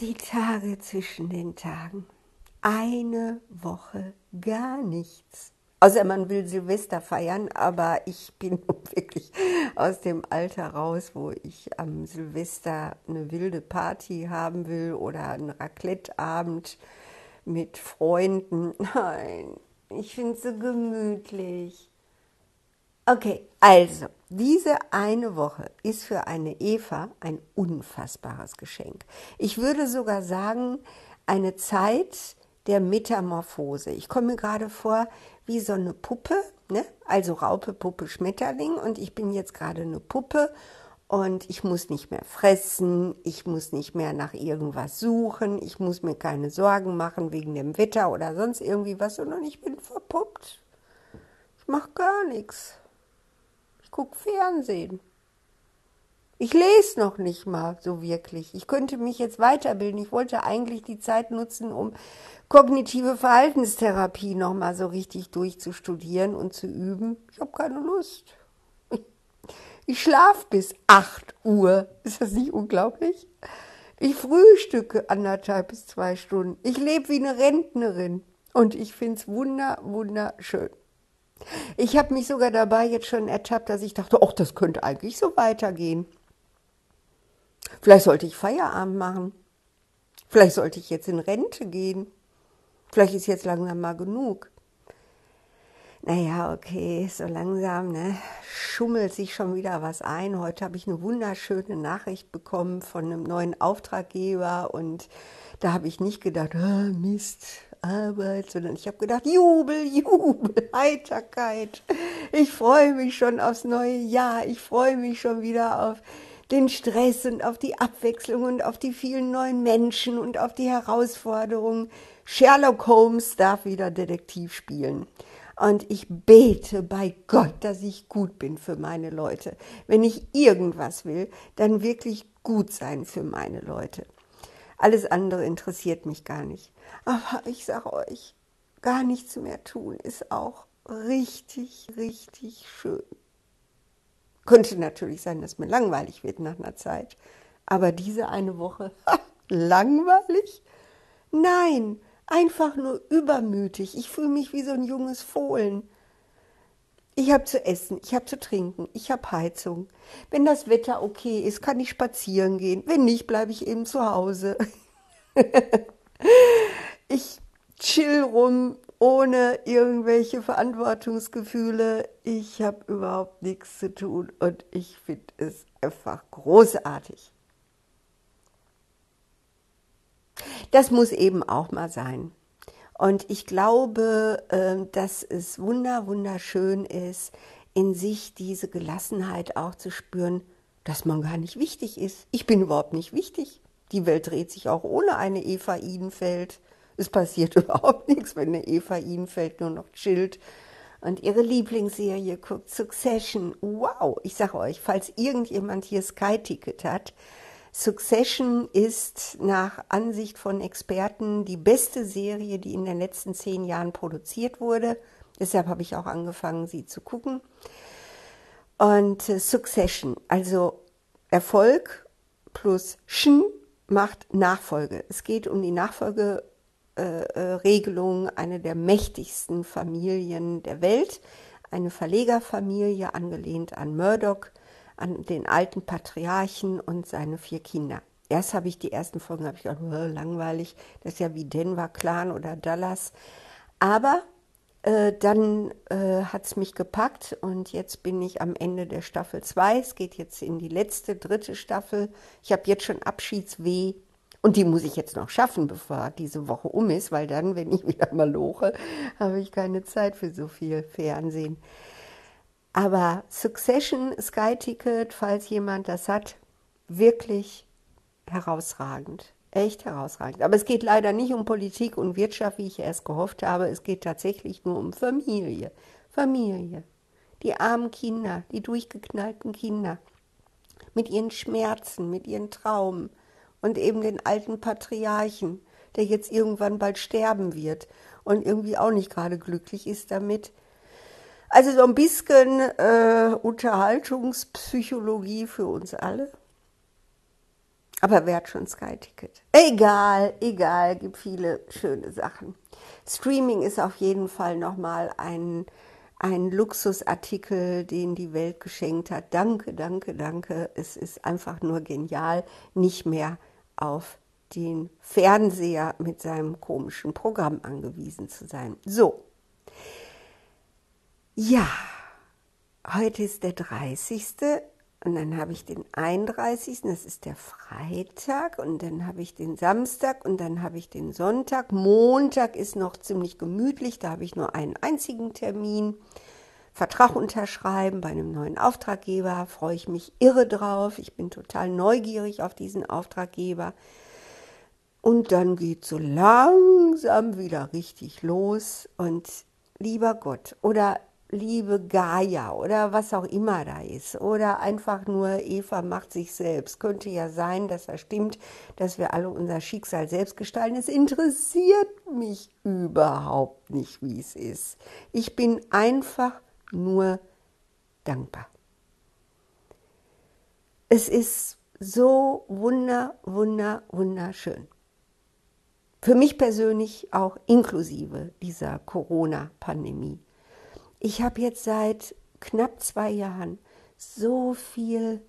die Tage zwischen den Tagen. Eine Woche gar nichts. Außer man will Silvester feiern, aber ich bin wirklich aus dem Alter raus, wo ich am Silvester eine wilde Party haben will oder einen Raclette-Abend mit Freunden. Nein, ich finde es so gemütlich. Okay, also, diese eine Woche ist für eine Eva ein unfassbares Geschenk. Ich würde sogar sagen, eine Zeit der Metamorphose. Ich komme mir gerade vor wie so eine Puppe, ne? also Raupe, Puppe, Schmetterling und ich bin jetzt gerade eine Puppe und ich muss nicht mehr fressen, ich muss nicht mehr nach irgendwas suchen, ich muss mir keine Sorgen machen wegen dem Wetter oder sonst irgendwie was, sondern ich bin verpuppt. Ich mache gar nichts. Ich gucke Fernsehen. Ich lese noch nicht mal so wirklich. Ich könnte mich jetzt weiterbilden. Ich wollte eigentlich die Zeit nutzen, um kognitive Verhaltenstherapie noch mal so richtig durchzustudieren und zu üben. Ich habe keine Lust. Ich schlafe bis 8 Uhr. Ist das nicht unglaublich? Ich frühstücke anderthalb bis zwei Stunden. Ich lebe wie eine Rentnerin. Und ich finde es wunder, wunderschön. Ich habe mich sogar dabei jetzt schon ertappt, dass ich dachte, ach, das könnte eigentlich so weitergehen. Vielleicht sollte ich Feierabend machen. Vielleicht sollte ich jetzt in Rente gehen. Vielleicht ist jetzt langsam mal genug. Naja, okay, so langsam ne, schummelt sich schon wieder was ein. Heute habe ich eine wunderschöne Nachricht bekommen von einem neuen Auftraggeber und da habe ich nicht gedacht, oh, Mist, Arbeit, sondern ich habe gedacht, Jubel, Jubel, Heiterkeit. Ich freue mich schon aufs neue Jahr. Ich freue mich schon wieder auf den Stress und auf die Abwechslung und auf die vielen neuen Menschen und auf die Herausforderungen. Sherlock Holmes darf wieder Detektiv spielen. Und ich bete bei Gott, dass ich gut bin für meine Leute. Wenn ich irgendwas will, dann wirklich gut sein für meine Leute. Alles andere interessiert mich gar nicht. Aber ich sage euch, gar nichts mehr tun ist auch richtig, richtig schön. Könnte natürlich sein, dass mir langweilig wird nach einer Zeit. Aber diese eine Woche, langweilig? Nein, einfach nur übermütig. Ich fühle mich wie so ein junges Fohlen. Ich habe zu essen, ich habe zu trinken, ich habe Heizung. Wenn das Wetter okay ist, kann ich spazieren gehen. Wenn nicht, bleibe ich eben zu Hause. ich chill rum ohne irgendwelche Verantwortungsgefühle. Ich habe überhaupt nichts zu tun und ich finde es einfach großartig. Das muss eben auch mal sein. Und ich glaube, ähm, dass es wunder, wunderschön ist, in sich diese Gelassenheit auch zu spüren, dass man gar nicht wichtig ist. Ich bin überhaupt nicht wichtig. Die Welt dreht sich auch ohne eine Eva Idenfeld. Es passiert überhaupt nichts, wenn eine Eva Idenfeld nur noch chillt und ihre Lieblingsserie guckt, Succession. Wow, ich sage euch, falls irgendjemand hier Sky-Ticket hat, Succession ist nach Ansicht von Experten die beste Serie, die in den letzten zehn Jahren produziert wurde. Deshalb habe ich auch angefangen, sie zu gucken. Und äh, Succession, also Erfolg plus Schen macht Nachfolge. Es geht um die Nachfolgeregelung äh, einer der mächtigsten Familien der Welt, eine Verlegerfamilie angelehnt an Murdoch, an den alten Patriarchen und seine vier Kinder. Erst habe ich die ersten Folgen habe ich gedacht, langweilig, das ist ja wie Denver Clan oder Dallas. Aber äh, dann äh, hat es mich gepackt und jetzt bin ich am Ende der Staffel 2. Es geht jetzt in die letzte, dritte Staffel. Ich habe jetzt schon Abschiedsweh und die muss ich jetzt noch schaffen, bevor diese Woche um ist, weil dann, wenn ich wieder mal loche, habe ich keine Zeit für so viel Fernsehen. Aber Succession, Sky Ticket, falls jemand das hat, wirklich herausragend echt herausragend. Aber es geht leider nicht um Politik und Wirtschaft, wie ich erst gehofft habe. Es geht tatsächlich nur um Familie. Familie. Die armen Kinder, die durchgeknallten Kinder. Mit ihren Schmerzen, mit ihren Traumen. Und eben den alten Patriarchen, der jetzt irgendwann bald sterben wird und irgendwie auch nicht gerade glücklich ist damit. Also so ein bisschen äh, Unterhaltungspsychologie für uns alle. Aber wer hat schon Sky-Ticket? Egal, egal, gibt viele schöne Sachen. Streaming ist auf jeden Fall nochmal ein, ein Luxusartikel, den die Welt geschenkt hat. Danke, danke, danke. Es ist einfach nur genial, nicht mehr auf den Fernseher mit seinem komischen Programm angewiesen zu sein. So. Ja, heute ist der 30. Und dann habe ich den 31., das ist der Freitag, und dann habe ich den Samstag und dann habe ich den Sonntag. Montag ist noch ziemlich gemütlich, da habe ich nur einen einzigen Termin. Vertrag unterschreiben bei einem neuen Auftraggeber, freue ich mich irre drauf. Ich bin total neugierig auf diesen Auftraggeber. Und dann geht so langsam wieder richtig los. Und lieber Gott, oder liebe Gaia oder was auch immer da ist oder einfach nur Eva macht sich selbst. Könnte ja sein, dass das stimmt, dass wir alle unser Schicksal selbst gestalten. Es interessiert mich überhaupt nicht, wie es ist. Ich bin einfach nur dankbar. Es ist so wunder, wunder, wunderschön. Für mich persönlich auch inklusive dieser Corona-Pandemie ich habe jetzt seit knapp zwei Jahren so viel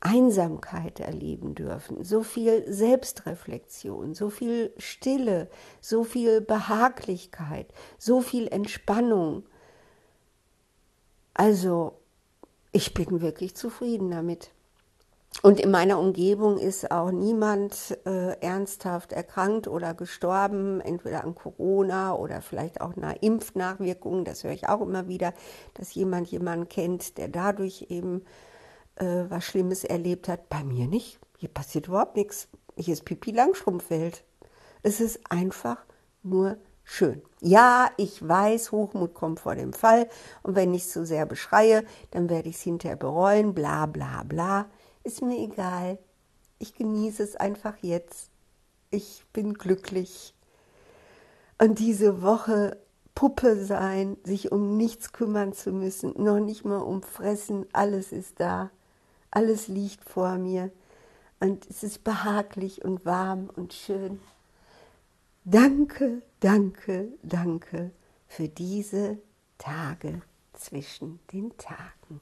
Einsamkeit erleben dürfen, so viel Selbstreflexion, so viel Stille, so viel Behaglichkeit, so viel Entspannung. Also, ich bin wirklich zufrieden damit. Und in meiner Umgebung ist auch niemand äh, ernsthaft erkrankt oder gestorben, entweder an Corona oder vielleicht auch nach Impfnachwirkungen. Das höre ich auch immer wieder, dass jemand jemanden kennt, der dadurch eben äh, was Schlimmes erlebt hat. Bei mir nicht. Hier passiert überhaupt nichts. Hier ist Pipi Langstrumpfwelt. Es ist einfach nur schön. Ja, ich weiß, Hochmut kommt vor dem Fall. Und wenn ich so sehr beschreie, dann werde ich es hinterher bereuen. Bla bla bla. Ist mir egal. Ich genieße es einfach jetzt. Ich bin glücklich. Und diese Woche Puppe sein, sich um nichts kümmern zu müssen, noch nicht mal um Fressen, alles ist da. Alles liegt vor mir. Und es ist behaglich und warm und schön. Danke, danke, danke für diese Tage zwischen den Tagen.